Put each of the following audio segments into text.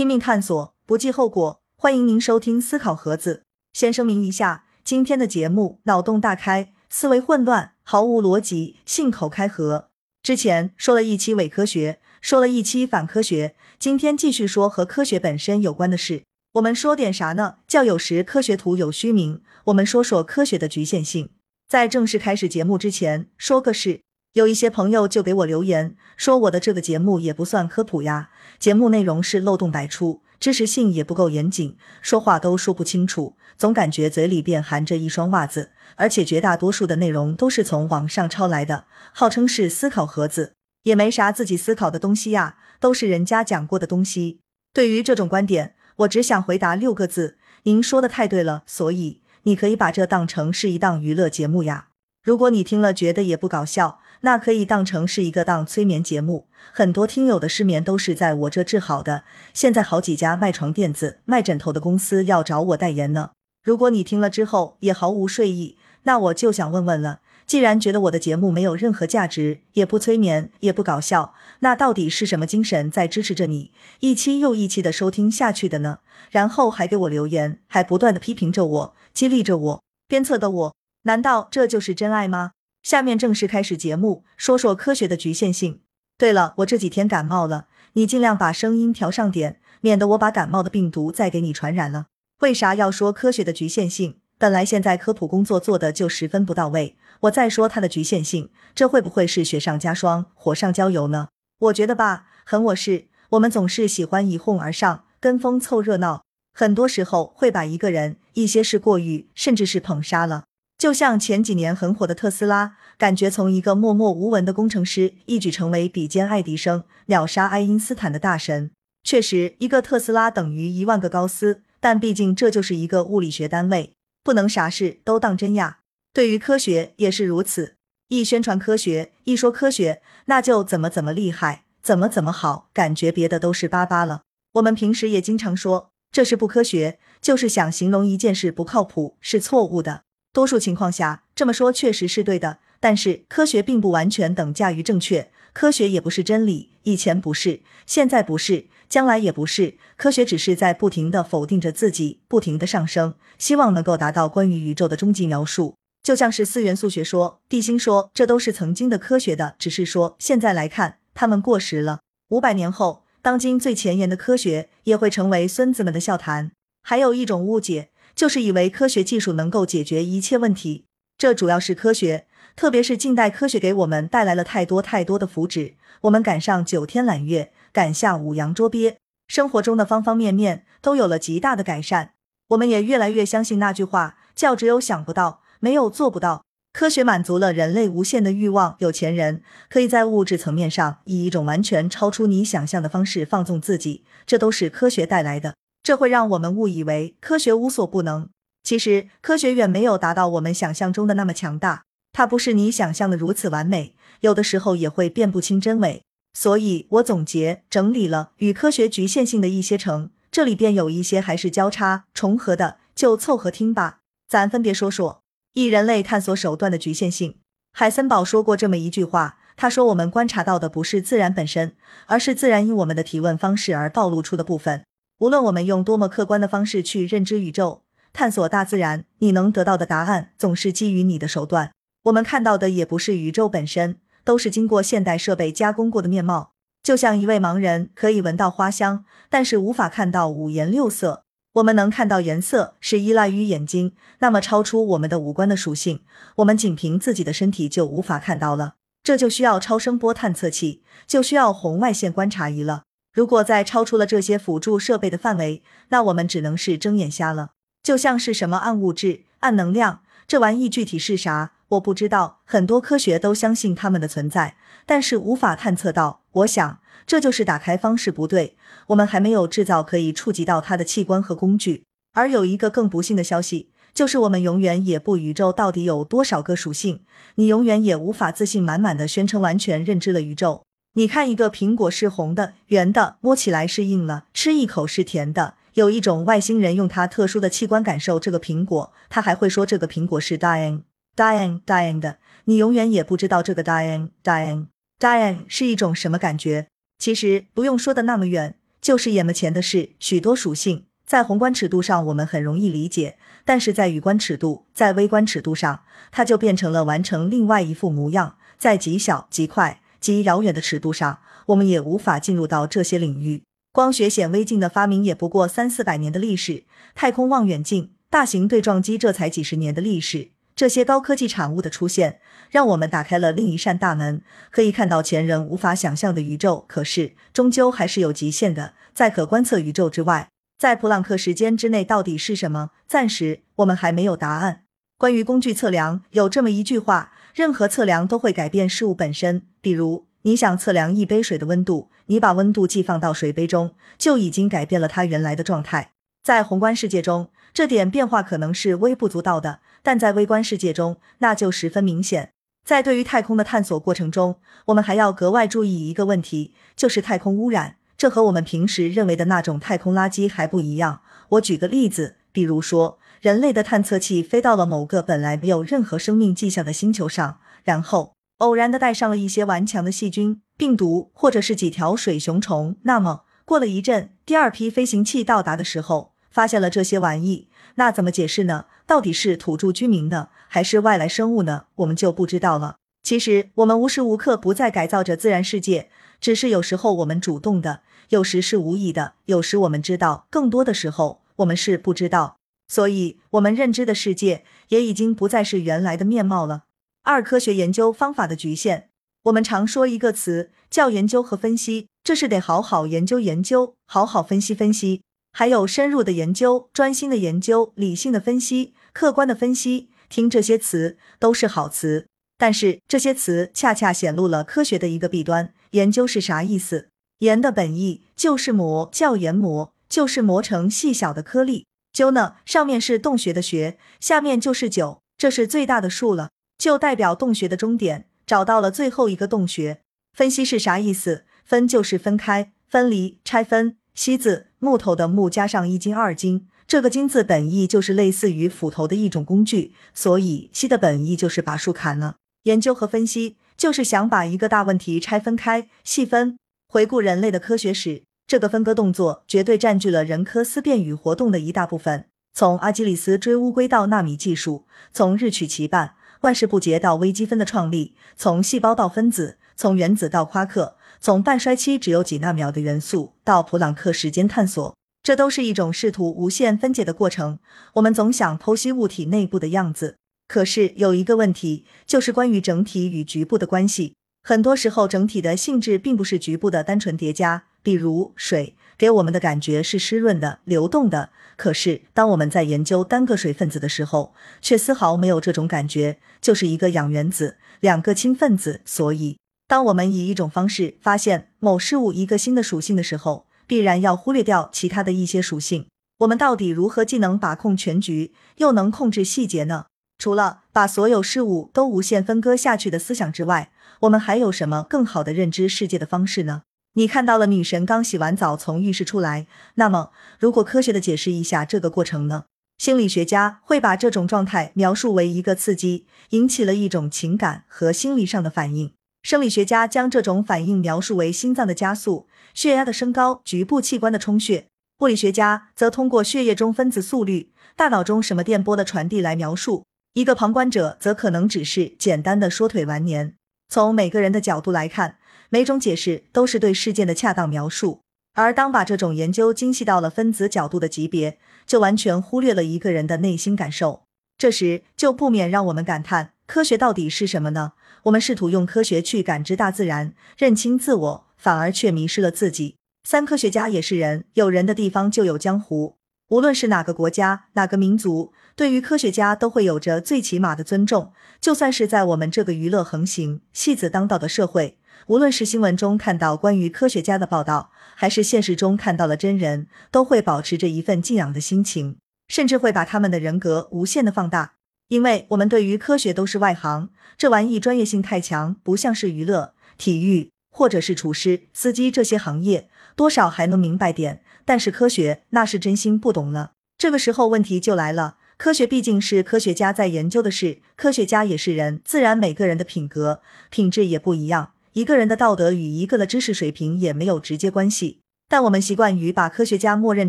拼命探索，不计后果。欢迎您收听思考盒子。先声明一下，今天的节目脑洞大开，思维混乱，毫无逻辑，信口开河。之前说了一期伪科学，说了一期反科学，今天继续说和科学本身有关的事。我们说点啥呢？叫有时科学徒有虚名。我们说说科学的局限性。在正式开始节目之前，说个事。有一些朋友就给我留言说，我的这个节目也不算科普呀，节目内容是漏洞百出，知识性也不够严谨，说话都说不清楚，总感觉嘴里边含着一双袜子，而且绝大多数的内容都是从网上抄来的，号称是思考盒子，也没啥自己思考的东西呀，都是人家讲过的东西。对于这种观点，我只想回答六个字：您说的太对了。所以你可以把这当成是一档娱乐节目呀。如果你听了觉得也不搞笑。那可以当成是一个当催眠节目，很多听友的失眠都是在我这治好的。现在好几家卖床垫子、卖枕头的公司要找我代言呢。如果你听了之后也毫无睡意，那我就想问问了：既然觉得我的节目没有任何价值，也不催眠，也不搞笑，那到底是什么精神在支持着你一期又一期的收听下去的呢？然后还给我留言，还不断的批评着我，激励着我，鞭策的我，难道这就是真爱吗？下面正式开始节目，说说科学的局限性。对了，我这几天感冒了，你尽量把声音调上点，免得我把感冒的病毒再给你传染了。为啥要说科学的局限性？本来现在科普工作做的就十分不到位，我再说它的局限性，这会不会是雪上加霜、火上浇油呢？我觉得吧，很我是，我们总是喜欢一哄而上，跟风凑热闹，很多时候会把一个人、一些事过誉，甚至是捧杀了。就像前几年很火的特斯拉，感觉从一个默默无闻的工程师，一举成为比肩爱迪生、秒杀爱因斯坦的大神。确实，一个特斯拉等于一万个高斯，但毕竟这就是一个物理学单位，不能啥事都当真呀。对于科学也是如此，一宣传科学，一说科学，那就怎么怎么厉害，怎么怎么好，感觉别的都是巴巴了。我们平时也经常说这是不科学，就是想形容一件事不靠谱，是错误的。多数情况下，这么说确实是对的，但是科学并不完全等价于正确，科学也不是真理，以前不是，现在不是，将来也不是。科学只是在不停的否定着自己，不停的上升，希望能够达到关于宇宙的终极描述。就像是四元素学说、地心说，这都是曾经的科学的，只是说现在来看，他们过时了。五百年后，当今最前沿的科学也会成为孙子们的笑谈。还有一种误解。就是以为科学技术能够解决一切问题，这主要是科学，特别是近代科学给我们带来了太多太多的福祉。我们赶上九天揽月，赶下五洋捉鳖，生活中的方方面面都有了极大的改善。我们也越来越相信那句话，叫只有想不到，没有做不到。科学满足了人类无限的欲望，有钱人可以在物质层面上以一种完全超出你想象的方式放纵自己，这都是科学带来的。这会让我们误以为科学无所不能，其实科学远没有达到我们想象中的那么强大，它不是你想象的如此完美，有的时候也会辨不清真伪。所以我总结整理了与科学局限性的一些成，这里边有一些还是交叉重合的，就凑合听吧。咱分别说说一人类探索手段的局限性。海森堡说过这么一句话，他说我们观察到的不是自然本身，而是自然因我们的提问方式而暴露出的部分。无论我们用多么客观的方式去认知宇宙、探索大自然，你能得到的答案总是基于你的手段。我们看到的也不是宇宙本身，都是经过现代设备加工过的面貌。就像一位盲人可以闻到花香，但是无法看到五颜六色。我们能看到颜色是依赖于眼睛，那么超出我们的五官的属性，我们仅凭自己的身体就无法看到了。这就需要超声波探测器，就需要红外线观察仪了。如果再超出了这些辅助设备的范围，那我们只能是睁眼瞎了。就像是什么暗物质、暗能量，这玩意具体是啥，我不知道。很多科学都相信它们的存在，但是无法探测到。我想，这就是打开方式不对。我们还没有制造可以触及到它的器官和工具。而有一个更不幸的消息，就是我们永远也不宇宙到底有多少个属性，你永远也无法自信满满的宣称完全认知了宇宙。你看，一个苹果是红的、圆的，摸起来是硬了，吃一口是甜的。有一种外星人用他特殊的器官感受这个苹果，他还会说这个苹果是 dying dying dying 的。你永远也不知道这个 dying dying dying 是一种什么感觉。其实不用说的那么远，就是眼前的事，许多属性在宏观尺度上我们很容易理解，但是在宇观尺度，在微观尺度上，它就变成了完成另外一副模样。在极小、极快、极遥远的尺度上，我们也无法进入到这些领域。光学显微镜的发明也不过三四百年的历史，太空望远镜、大型对撞机这才几十年的历史。这些高科技产物的出现，让我们打开了另一扇大门，可以看到前人无法想象的宇宙。可是，终究还是有极限的，在可观测宇宙之外，在普朗克时间之内，到底是什么？暂时我们还没有答案。关于工具测量，有这么一句话：任何测量都会改变事物本身。比如，你想测量一杯水的温度，你把温度计放到水杯中，就已经改变了它原来的状态。在宏观世界中，这点变化可能是微不足道的。但在微观世界中，那就十分明显。在对于太空的探索过程中，我们还要格外注意一个问题，就是太空污染。这和我们平时认为的那种太空垃圾还不一样。我举个例子，比如说，人类的探测器飞到了某个本来没有任何生命迹象的星球上，然后偶然的带上了一些顽强的细菌、病毒，或者是几条水熊虫。那么，过了一阵，第二批飞行器到达的时候，发现了这些玩意，那怎么解释呢？到底是土著居民呢，还是外来生物呢？我们就不知道了。其实我们无时无刻不在改造着自然世界，只是有时候我们主动的，有时是无意的，有时我们知道，更多的时候我们是不知道。所以，我们认知的世界也已经不再是原来的面貌了。二、科学研究方法的局限。我们常说一个词叫研究和分析，这是得好好研究研究，好好分析分析，还有深入的研究、专心的研究、理性的分析。客观的分析，听这些词都是好词，但是这些词恰恰显露了科学的一个弊端。研究是啥意思？研的本意就是磨，叫研磨，就是磨成细小的颗粒。究呢，上面是洞穴的穴，下面就是九，这是最大的数了，就代表洞穴的终点，找到了最后一个洞穴。分析是啥意思？分就是分开、分离、拆分。析字，木头的木加上一斤二斤。这个金字本意就是类似于斧头的一种工具，所以锡的本意就是把树砍了。研究和分析就是想把一个大问题拆分开、细分。回顾人类的科学史，这个分割动作绝对占据了人科思辨与活动的一大部分。从阿基里斯追乌龟到纳米技术，从日取其半、万事不竭到微积分的创立，从细胞到分子，从原子到夸克，从半衰期只有几纳秒的元素到普朗克时间探索。这都是一种试图无限分解的过程。我们总想剖析物体内部的样子，可是有一个问题，就是关于整体与局部的关系。很多时候，整体的性质并不是局部的单纯叠加。比如水，给我们的感觉是湿润的、流动的。可是，当我们在研究单个水分子的时候，却丝毫没有这种感觉，就是一个氧原子，两个氢分子。所以，当我们以一种方式发现某事物一个新的属性的时候，必然要忽略掉其他的一些属性。我们到底如何既能把控全局，又能控制细节呢？除了把所有事物都无限分割下去的思想之外，我们还有什么更好的认知世界的方式呢？你看到了女神刚洗完澡从浴室出来，那么如果科学的解释一下这个过程呢？心理学家会把这种状态描述为一个刺激引起了一种情感和心理上的反应。生理学家将这种反应描述为心脏的加速、血压的升高、局部器官的充血；物理学家则通过血液中分子速率、大脑中什么电波的传递来描述。一个旁观者则可能只是简单的说腿完年。从每个人的角度来看，每种解释都是对事件的恰当描述。而当把这种研究精细到了分子角度的级别，就完全忽略了一个人的内心感受。这时就不免让我们感叹：科学到底是什么呢？我们试图用科学去感知大自然，认清自我，反而却迷失了自己。三科学家也是人，有人的地方就有江湖。无论是哪个国家、哪个民族，对于科学家都会有着最起码的尊重。就算是在我们这个娱乐横行、戏子当道的社会，无论是新闻中看到关于科学家的报道，还是现实中看到了真人，都会保持着一份敬仰的心情，甚至会把他们的人格无限的放大。因为我们对于科学都是外行，这玩意专业性太强，不像是娱乐、体育或者是厨师、司机这些行业，多少还能明白点。但是科学那是真心不懂了。这个时候问题就来了，科学毕竟是科学家在研究的事，科学家也是人，自然每个人的品格、品质也不一样。一个人的道德与一个的知识水平也没有直接关系。但我们习惯于把科学家默认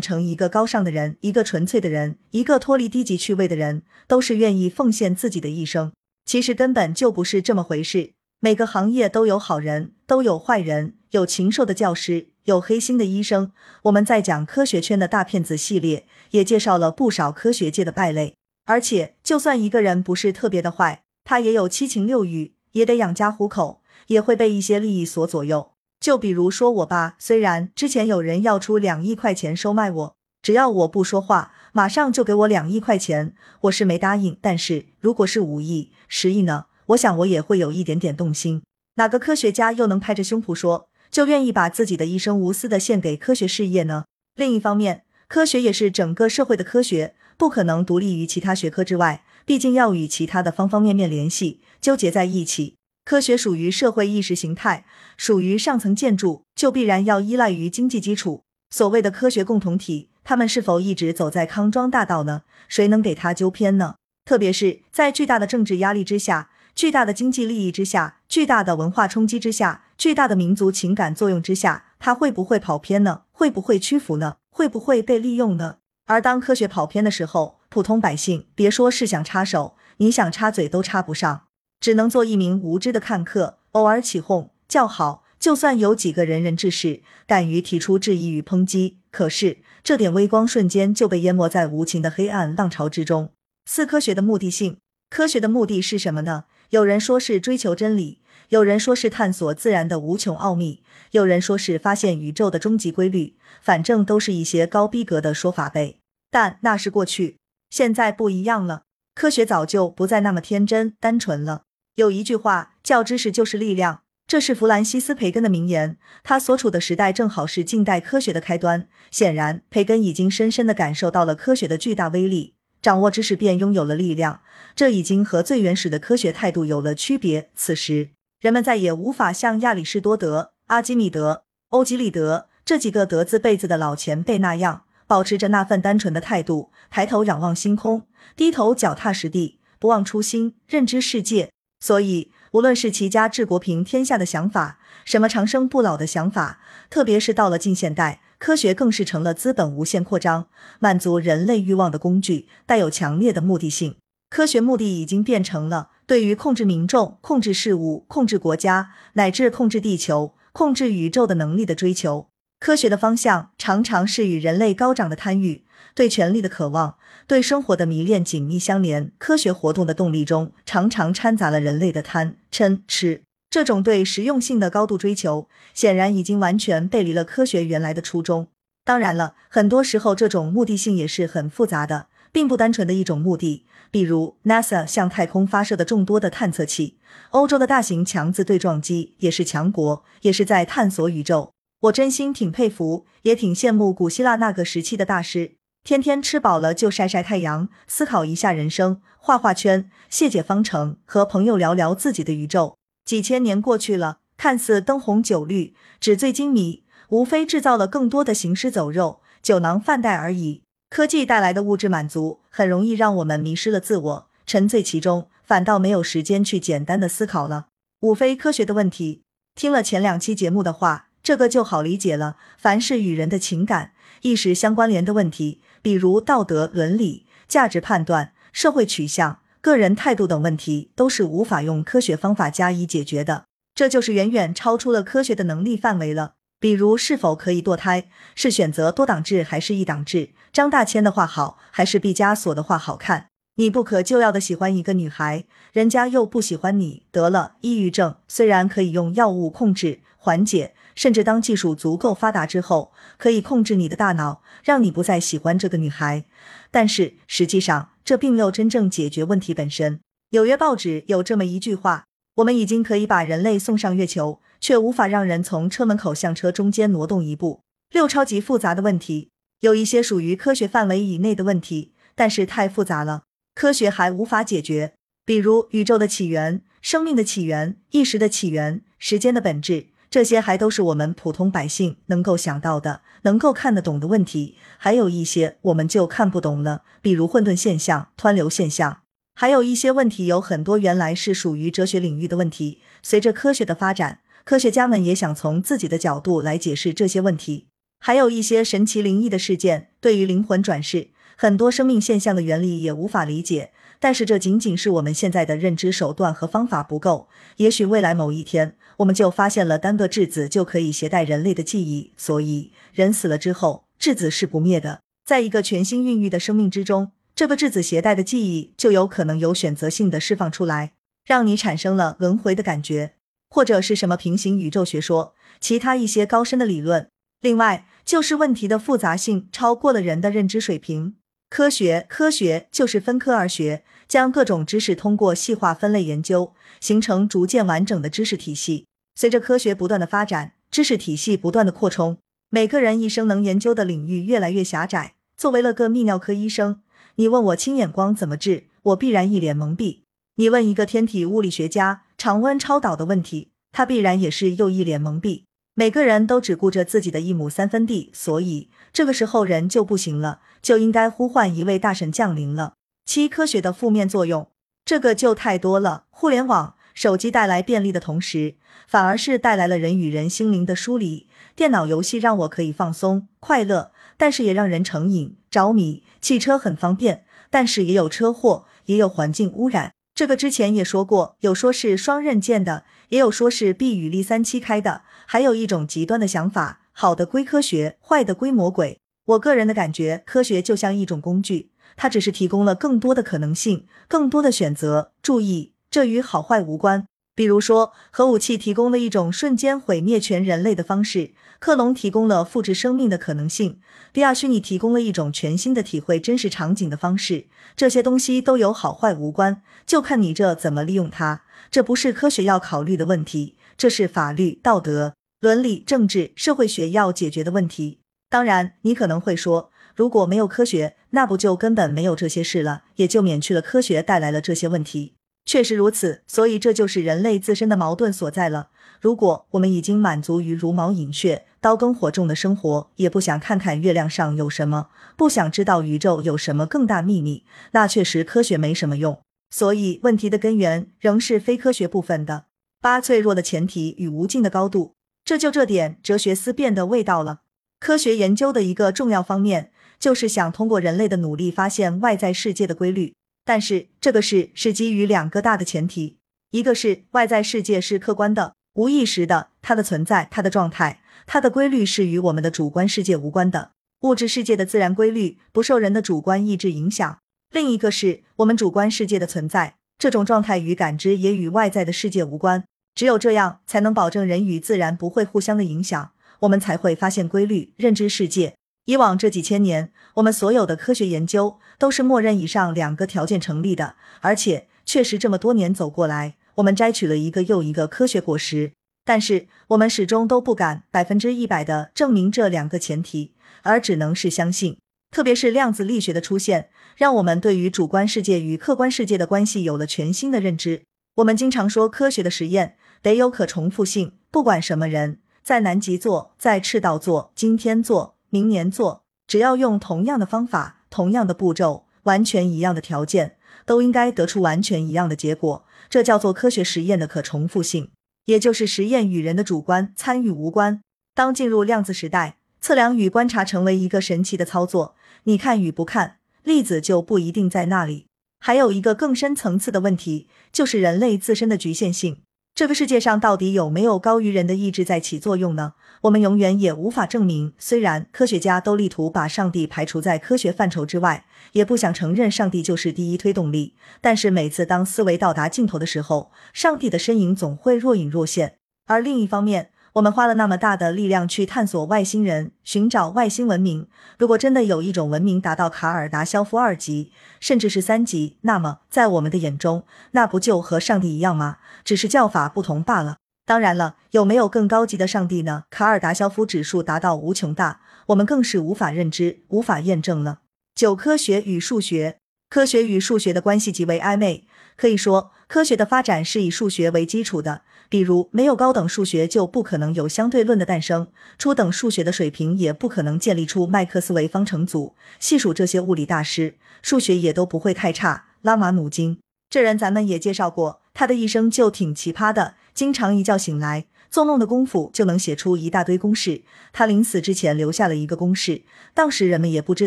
成一个高尚的人，一个纯粹的人，一个脱离低级趣味的人，都是愿意奉献自己的一生。其实根本就不是这么回事。每个行业都有好人，都有坏人，有禽兽的教师，有黑心的医生。我们在讲科学圈的大骗子系列，也介绍了不少科学界的败类。而且，就算一个人不是特别的坏，他也有七情六欲，也得养家糊口，也会被一些利益所左右。就比如说我爸，虽然之前有人要出两亿块钱收买我，只要我不说话，马上就给我两亿块钱，我是没答应。但是如果是五亿、十亿呢？我想我也会有一点点动心。哪个科学家又能拍着胸脯说就愿意把自己的一生无私的献给科学事业呢？另一方面，科学也是整个社会的科学，不可能独立于其他学科之外，毕竟要与其他的方方面面联系，纠结在一起。科学属于社会意识形态，属于上层建筑，就必然要依赖于经济基础。所谓的科学共同体，他们是否一直走在康庄大道呢？谁能给他纠偏呢？特别是在巨大的政治压力之下。巨大的经济利益之下，巨大的文化冲击之下，巨大的民族情感作用之下，他会不会跑偏呢？会不会屈服呢？会不会被利用呢？而当科学跑偏的时候，普通百姓别说是想插手，你想插嘴都插不上，只能做一名无知的看客，偶尔起哄叫好。就算有几个仁人志士敢于提出质疑与抨击，可是这点微光瞬间就被淹没在无情的黑暗浪潮之中。四科学的目的性，科学的目的是什么呢？有人说是追求真理，有人说是探索自然的无穷奥秘，有人说是发现宇宙的终极规律，反正都是一些高逼格的说法呗。但那是过去，现在不一样了，科学早就不再那么天真单纯了。有一句话叫“知识就是力量”，这是弗兰西斯·培根的名言。他所处的时代正好是近代科学的开端。显然，培根已经深深的感受到了科学的巨大威力。掌握知识便拥有了力量，这已经和最原始的科学态度有了区别。此时，人们再也无法像亚里士多德、阿基米德、欧几里得这几个德字辈子的老前辈那样，保持着那份单纯的态度，抬头仰望星空，低头脚踏实地，不忘初心，认知世界。所以，无论是齐家治国平天下的想法，什么长生不老的想法，特别是到了近现代。科学更是成了资本无限扩张、满足人类欲望的工具，带有强烈的目的性。科学目的已经变成了对于控制民众、控制事物、控制国家，乃至控制地球、控制宇宙的能力的追求。科学的方向常常是与人类高涨的贪欲、对权力的渴望、对生活的迷恋紧密相连。科学活动的动力中，常常掺杂了人类的贪嗔痴。这种对实用性的高度追求，显然已经完全背离了科学原来的初衷。当然了，很多时候这种目的性也是很复杂的，并不单纯的一种目的。比如 NASA 向太空发射的众多的探测器，欧洲的大型强子对撞机也是强国，也是在探索宇宙。我真心挺佩服，也挺羡慕古希腊那个时期的大师，天天吃饱了就晒晒太阳，思考一下人生，画画圈，谢解方程，和朋友聊聊自己的宇宙。几千年过去了，看似灯红酒绿、纸醉金迷，无非制造了更多的行尸走肉、酒囊饭袋而已。科技带来的物质满足，很容易让我们迷失了自我，沉醉其中，反倒没有时间去简单的思考了。无非科学的问题，听了前两期节目的话，这个就好理解了。凡是与人的情感、意识相关联的问题，比如道德、伦理、价值判断、社会取向。个人态度等问题都是无法用科学方法加以解决的，这就是远远超出了科学的能力范围了。比如是否可以堕胎，是选择多党制还是一党制？张大千的画好还是毕加索的画好看？你不可救药的喜欢一个女孩，人家又不喜欢你，得了抑郁症，虽然可以用药物控制缓解，甚至当技术足够发达之后，可以控制你的大脑，让你不再喜欢这个女孩，但是实际上。这并没有真正解决问题本身。纽约报纸有这么一句话：“我们已经可以把人类送上月球，却无法让人从车门口向车中间挪动一步。”六超级复杂的问题，有一些属于科学范围以内的问题，但是太复杂了，科学还无法解决。比如宇宙的起源、生命的起源、意识的起源、时间的本质。这些还都是我们普通百姓能够想到的、能够看得懂的问题，还有一些我们就看不懂了，比如混沌现象、湍流现象。还有一些问题，有很多原来是属于哲学领域的问题。随着科学的发展，科学家们也想从自己的角度来解释这些问题。还有一些神奇灵异的事件，对于灵魂转世、很多生命现象的原理也无法理解。但是这仅仅是我们现在的认知手段和方法不够，也许未来某一天，我们就发现了单个质子就可以携带人类的记忆，所以人死了之后，质子是不灭的。在一个全新孕育的生命之中，这个质子携带的记忆就有可能有选择性的释放出来，让你产生了轮回的感觉，或者是什么平行宇宙学说，其他一些高深的理论。另外，就是问题的复杂性超过了人的认知水平。科学，科学就是分科而学，将各种知识通过细化分类研究，形成逐渐完整的知识体系。随着科学不断的发展，知识体系不断的扩充，每个人一生能研究的领域越来越狭窄。作为了个泌尿科医生，你问我青眼光怎么治，我必然一脸懵逼。你问一个天体物理学家常温超导的问题，他必然也是又一脸懵逼。每个人都只顾着自己的一亩三分地，所以这个时候人就不行了，就应该呼唤一位大神降临了。七科学的负面作用，这个就太多了。互联网、手机带来便利的同时，反而是带来了人与人心灵的疏离。电脑游戏让我可以放松快乐，但是也让人成瘾着迷。汽车很方便，但是也有车祸，也有环境污染。这个之前也说过，有说是双刃剑的，也有说是 B 与力三七开的，还有一种极端的想法，好的归科学，坏的归魔鬼。我个人的感觉，科学就像一种工具，它只是提供了更多的可能性，更多的选择。注意，这与好坏无关。比如说，核武器提供了一种瞬间毁灭全人类的方式，克隆提供了复制生命的可能性，第二虚拟提供了一种全新的体会真实场景的方式。这些东西都有好坏无关，就看你这怎么利用它。这不是科学要考虑的问题，这是法律、道德、伦理、政治、社会学要解决的问题。当然，你可能会说，如果没有科学，那不就根本没有这些事了，也就免去了科学带来了这些问题。确实如此，所以这就是人类自身的矛盾所在了。如果我们已经满足于茹毛饮血、刀耕火种的生活，也不想看看月亮上有什么，不想知道宇宙有什么更大秘密，那确实科学没什么用。所以问题的根源仍是非科学部分的。八脆弱的前提与无尽的高度，这就这点哲学思辨的味道了。科学研究的一个重要方面，就是想通过人类的努力发现外在世界的规律。但是这个是是基于两个大的前提，一个是外在世界是客观的、无意识的，它的存在、它的状态、它的规律是与我们的主观世界无关的，物质世界的自然规律不受人的主观意志影响；另一个是我们主观世界的存在，这种状态与感知也与外在的世界无关。只有这样，才能保证人与自然不会互相的影响，我们才会发现规律、认知世界。以往这几千年，我们所有的科学研究都是默认以上两个条件成立的，而且确实这么多年走过来，我们摘取了一个又一个科学果实。但是我们始终都不敢百分之一百的证明这两个前提，而只能是相信。特别是量子力学的出现，让我们对于主观世界与客观世界的关系有了全新的认知。我们经常说，科学的实验得有可重复性，不管什么人，在南极做，在赤道做，今天做。明年做，只要用同样的方法、同样的步骤、完全一样的条件，都应该得出完全一样的结果。这叫做科学实验的可重复性，也就是实验与人的主观参与无关。当进入量子时代，测量与观察成为一个神奇的操作，你看与不看，粒子就不一定在那里。还有一个更深层次的问题，就是人类自身的局限性。这个世界上到底有没有高于人的意志在起作用呢？我们永远也无法证明。虽然科学家都力图把上帝排除在科学范畴之外，也不想承认上帝就是第一推动力，但是每次当思维到达尽头的时候，上帝的身影总会若隐若现。而另一方面，我们花了那么大的力量去探索外星人，寻找外星文明。如果真的有一种文明达到卡尔达肖夫二级，甚至是三级，那么在我们的眼中，那不就和上帝一样吗？只是叫法不同罢了。当然了，有没有更高级的上帝呢？卡尔达肖夫指数达到无穷大，我们更是无法认知、无法验证了。九、科学与数学，科学与数学的关系极为暧昧，可以说科学的发展是以数学为基础的。比如，没有高等数学，就不可能有相对论的诞生；初等数学的水平，也不可能建立出麦克斯韦方程组。细数这些物理大师，数学也都不会太差。拉马努金这人，咱们也介绍过，他的一生就挺奇葩的，经常一觉醒来，做梦的功夫就能写出一大堆公式。他临死之前留下了一个公式，当时人们也不知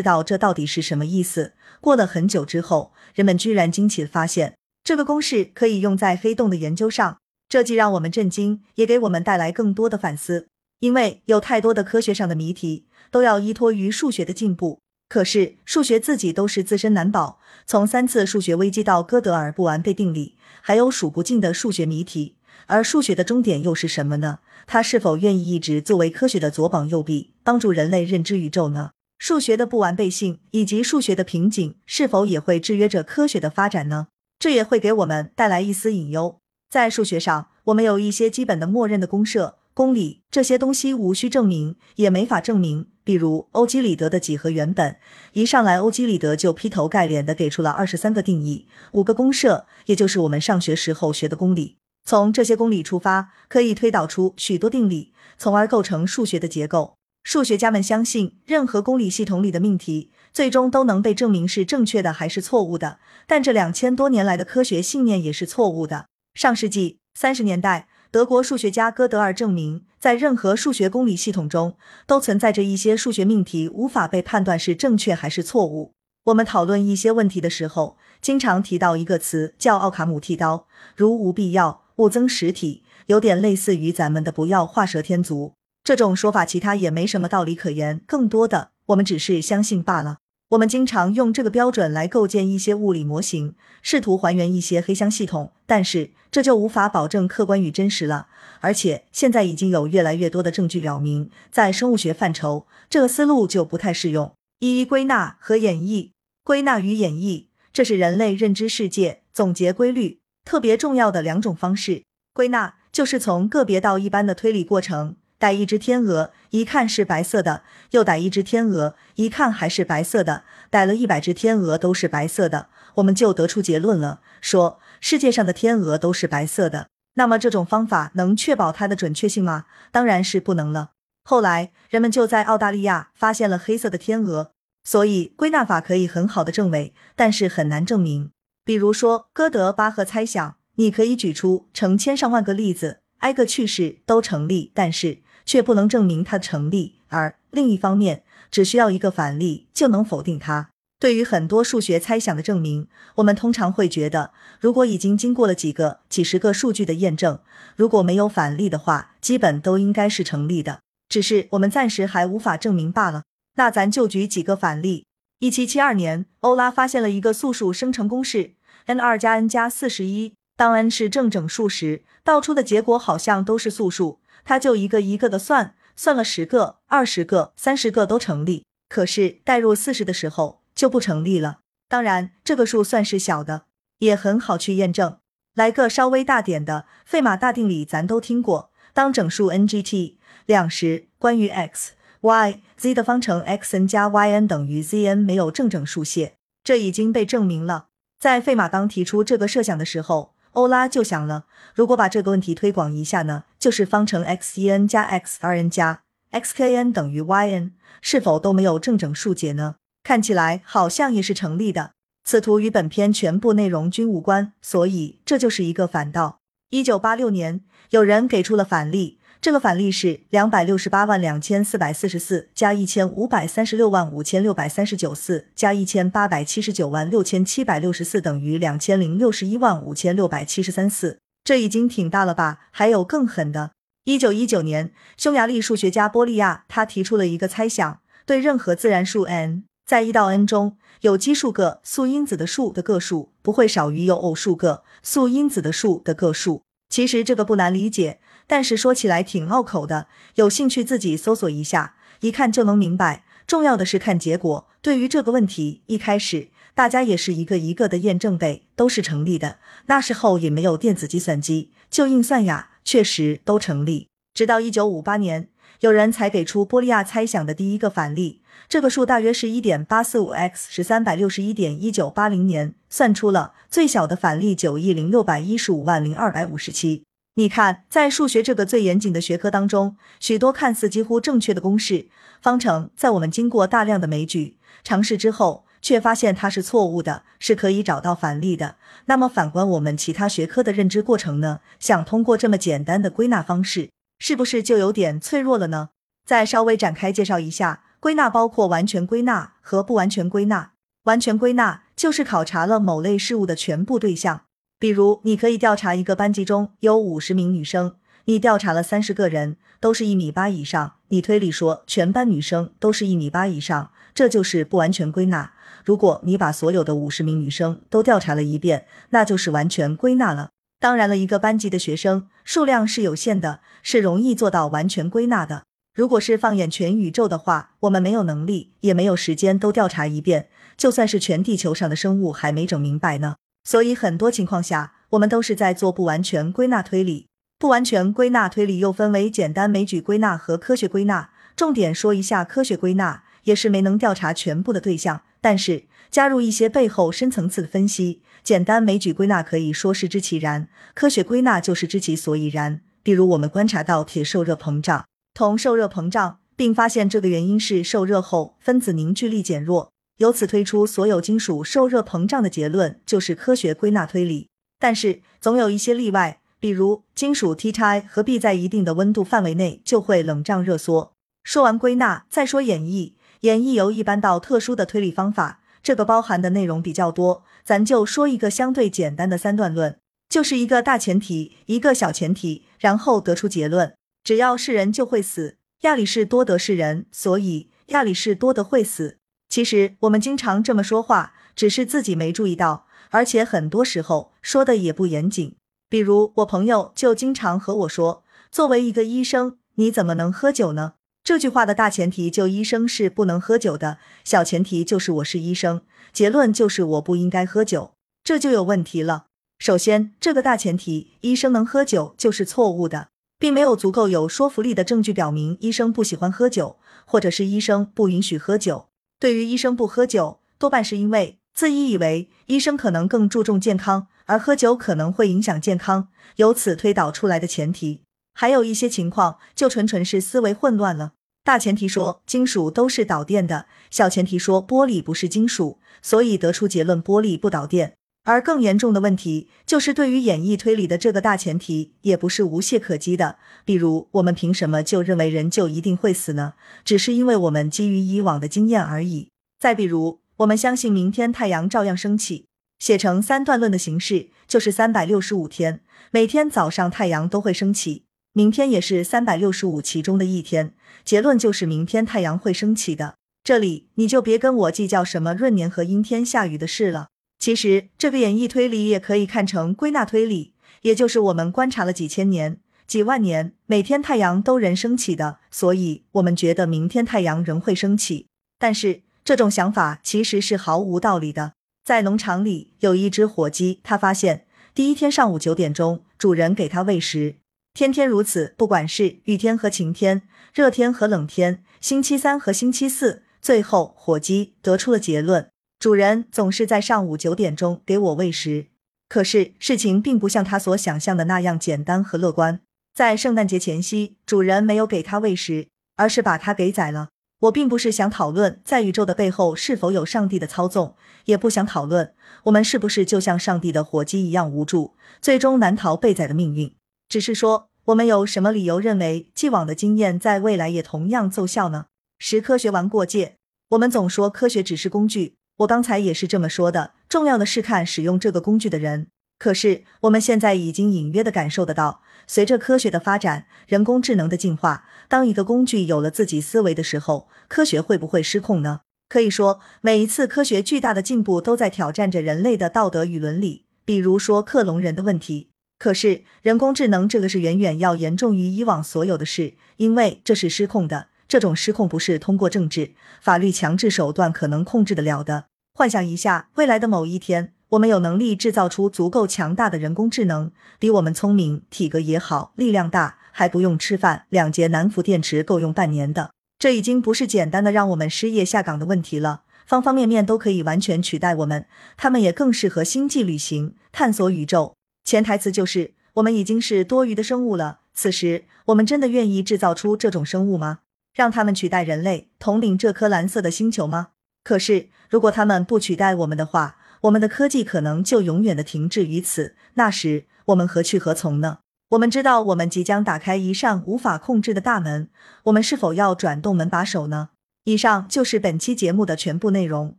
道这到底是什么意思。过了很久之后，人们居然惊奇的发现，这个公式可以用在黑洞的研究上。这既让我们震惊，也给我们带来更多的反思。因为有太多的科学上的谜题都要依托于数学的进步，可是数学自己都是自身难保。从三次数学危机到哥德尔不完备定理，还有数不尽的数学谜题。而数学的终点又是什么呢？它是否愿意一直作为科学的左膀右臂，帮助人类认知宇宙呢？数学的不完备性以及数学的瓶颈，是否也会制约着科学的发展呢？这也会给我们带来一丝隐忧。在数学上，我们有一些基本的默认的公设。公理这些东西无需证明，也没法证明。比如欧几里得的几何原本，一上来欧几里得就劈头盖脸的给出了二十三个定义，五个公设，也就是我们上学时候学的公理。从这些公理出发，可以推导出许多定理，从而构成数学的结构。数学家们相信，任何公理系统里的命题，最终都能被证明是正确的还是错误的。但这两千多年来的科学信念也是错误的。上世纪三十年代。德国数学家哥德尔证明，在任何数学公理系统中，都存在着一些数学命题无法被判断是正确还是错误。我们讨论一些问题的时候，经常提到一个词叫奥卡姆剃刀，如无必要勿增实体，有点类似于咱们的不要画蛇添足。这种说法其他也没什么道理可言，更多的我们只是相信罢了。我们经常用这个标准来构建一些物理模型，试图还原一些黑箱系统，但是这就无法保证客观与真实了。而且现在已经有越来越多的证据表明，在生物学范畴，这个思路就不太适用。一、归纳和演绎。归纳与演绎，这是人类认知世界、总结规律特别重要的两种方式。归纳就是从个别到一般的推理过程。带一只天鹅，一看是白色的；又逮一只天鹅，一看还是白色的。逮了一百只天鹅都是白色的，我们就得出结论了，说世界上的天鹅都是白色的。那么这种方法能确保它的准确性吗？当然是不能了。后来人们就在澳大利亚发现了黑色的天鹅，所以归纳法可以很好的证伪，但是很难证明。比如说哥德巴赫猜想，你可以举出成千上万个例子，挨个去世都成立，但是。却不能证明它的成立，而另一方面，只需要一个反例就能否定它。对于很多数学猜想的证明，我们通常会觉得，如果已经经过了几个、几十个数据的验证，如果没有反例的话，基本都应该是成立的。只是我们暂时还无法证明罢了。那咱就举几个反例。一七七二年，欧拉发现了一个素数生成公式：n 二加 n 加四十一。当 n 是正整数时，倒出的结果好像都是素数。他就一个一个的算，算了十个、二十个、三十个都成立，可是代入四十的时候就不成立了。当然，这个数算是小的，也很好去验证。来个稍微大点的，费马大定理咱都听过。当整数 n g t 两时，关于 x、y、z 的方程 x n 加 y n 等于 z n 没有正整数解，这已经被证明了。在费马刚提出这个设想的时候。欧拉就想了，如果把这个问题推广一下呢？就是方程 x 一 n 加 x 二 n 加 x k n 等于 y n 是否都没有正整数解呢？看起来好像也是成立的。此图与本篇全部内容均无关，所以这就是一个反道。一九八六年，有人给出了反例。这个反例是两百六十八万两千四百四十四加一千五百三十六万五千六百三十九四加一千八百七十九万六千七百六十四等于两千零六十一万五千六百七十三四。这已经挺大了吧？还有更狠的。一九一九年，匈牙利数学家波利亚他提出了一个猜想：对任何自然数 n，在一到 n 中有奇数个素因子的数的个数不会少于有偶数个素因子的数的个数。其实这个不难理解。但是说起来挺拗口的，有兴趣自己搜索一下，一看就能明白。重要的是看结果。对于这个问题，一开始大家也是一个一个的验证呗，都是成立的。那时候也没有电子计算机，就硬算呀，确实都成立。直到一九五八年，有人才给出波利亚猜想的第一个反例，这个数大约是一点八四五 x 十三百六十一点一九八零年算出了最小的反例九亿零六百一十五万零二百五十七。你看，在数学这个最严谨的学科当中，许多看似几乎正确的公式、方程，在我们经过大量的枚举、尝试之后，却发现它是错误的，是可以找到反例的。那么，反观我们其他学科的认知过程呢？想通过这么简单的归纳方式，是不是就有点脆弱了呢？再稍微展开介绍一下，归纳包括完全归纳和不完全归纳。完全归纳就是考察了某类事物的全部对象，比如你可以调查一个班级中有五十名女生，你调查了三十个人，都是一米八以上，你推理说全班女生都是一米八以上，这就是不完全归纳。如果你把所有的五十名女生都调查了一遍，那就是完全归纳了。当然了，一个班级的学生数量是有限的，是容易做到完全归纳的。如果是放眼全宇宙的话，我们没有能力，也没有时间都调查一遍。就算是全地球上的生物还没整明白呢。所以很多情况下，我们都是在做不完全归纳推理。不完全归纳推理又分为简单枚举归纳和科学归纳。重点说一下科学归纳，也是没能调查全部的对象，但是加入一些背后深层次的分析。简单枚举归纳可以说是知其然，科学归纳就是知其所以然。比如我们观察到铁受热膨胀。铜受热膨胀，并发现这个原因是受热后分子凝聚力减弱，由此推出所有金属受热膨胀的结论，就是科学归纳推理。但是总有一些例外，比如金属 T 钗和 B 在一定的温度范围内就会冷胀热缩。说完归纳，再说演绎。演绎由一般到特殊的推理方法，这个包含的内容比较多，咱就说一个相对简单的三段论，就是一个大前提，一个小前提，然后得出结论。只要是人就会死，亚里士多德是人，所以亚里士多德会死。其实我们经常这么说话，只是自己没注意到，而且很多时候说的也不严谨。比如我朋友就经常和我说：“作为一个医生，你怎么能喝酒呢？”这句话的大前提就医生是不能喝酒的，小前提就是我是医生，结论就是我不应该喝酒，这就有问题了。首先，这个大前提，医生能喝酒就是错误的。并没有足够有说服力的证据表明医生不喜欢喝酒，或者是医生不允许喝酒。对于医生不喝酒，多半是因为自医以为医生可能更注重健康，而喝酒可能会影响健康，由此推导出来的前提。还有一些情况就纯纯是思维混乱了。大前提说金属都是导电的，小前提说玻璃不是金属，所以得出结论玻璃不导电。而更严重的问题就是，对于演绎推理的这个大前提，也不是无懈可击的。比如，我们凭什么就认为人就一定会死呢？只是因为我们基于以往的经验而已。再比如，我们相信明天太阳照样升起，写成三段论的形式，就是三百六十五天，每天早上太阳都会升起，明天也是三百六十五其中的一天，结论就是明天太阳会升起的。这里你就别跟我计较什么闰年和阴天下雨的事了。其实这个演绎推理也可以看成归纳推理，也就是我们观察了几千年、几万年，每天太阳都仍升起的，所以我们觉得明天太阳仍会升起。但是这种想法其实是毫无道理的。在农场里有一只火鸡，它发现第一天上午九点钟，主人给它喂食，天天如此，不管是雨天和晴天，热天和冷天，星期三和星期四，最后火鸡得出了结论。主人总是在上午九点钟给我喂食，可是事情并不像他所想象的那样简单和乐观。在圣诞节前夕，主人没有给他喂食，而是把他给宰了。我并不是想讨论在宇宙的背后是否有上帝的操纵，也不想讨论我们是不是就像上帝的火鸡一样无助，最终难逃被宰的命运。只是说，我们有什么理由认为既往的经验在未来也同样奏效呢？时科学玩过界，我们总说科学只是工具。我刚才也是这么说的，重要的是看使用这个工具的人。可是我们现在已经隐约的感受得到，随着科学的发展，人工智能的进化，当一个工具有了自己思维的时候，科学会不会失控呢？可以说，每一次科学巨大的进步都在挑战着人类的道德与伦理。比如说克隆人的问题，可是人工智能这个是远远要严重于以往所有的事，因为这是失控的。这种失控不是通过政治、法律强制手段可能控制得了的。幻想一下，未来的某一天，我们有能力制造出足够强大的人工智能，比我们聪明，体格也好，力量大，还不用吃饭，两节南孚电池够用半年的。这已经不是简单的让我们失业下岗的问题了，方方面面都可以完全取代我们。他们也更适合星际旅行、探索宇宙。潜台词就是，我们已经是多余的生物了。此时，我们真的愿意制造出这种生物吗？让他们取代人类，统领这颗蓝色的星球吗？可是，如果他们不取代我们的话，我们的科技可能就永远的停滞于此。那时，我们何去何从呢？我们知道我们即将打开一扇无法控制的大门，我们是否要转动门把手呢？以上就是本期节目的全部内容。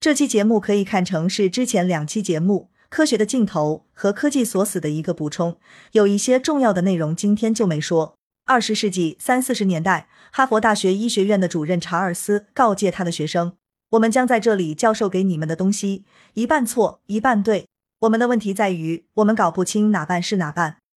这期节目可以看成是之前两期节目《科学的尽头》和《科技锁死》的一个补充，有一些重要的内容今天就没说。二十世纪三四十年代，哈佛大学医学院的主任查尔斯告诫他的学生：“我们将在这里教授给你们的东西，一半错，一半对。我们的问题在于，我们搞不清哪半是哪半。”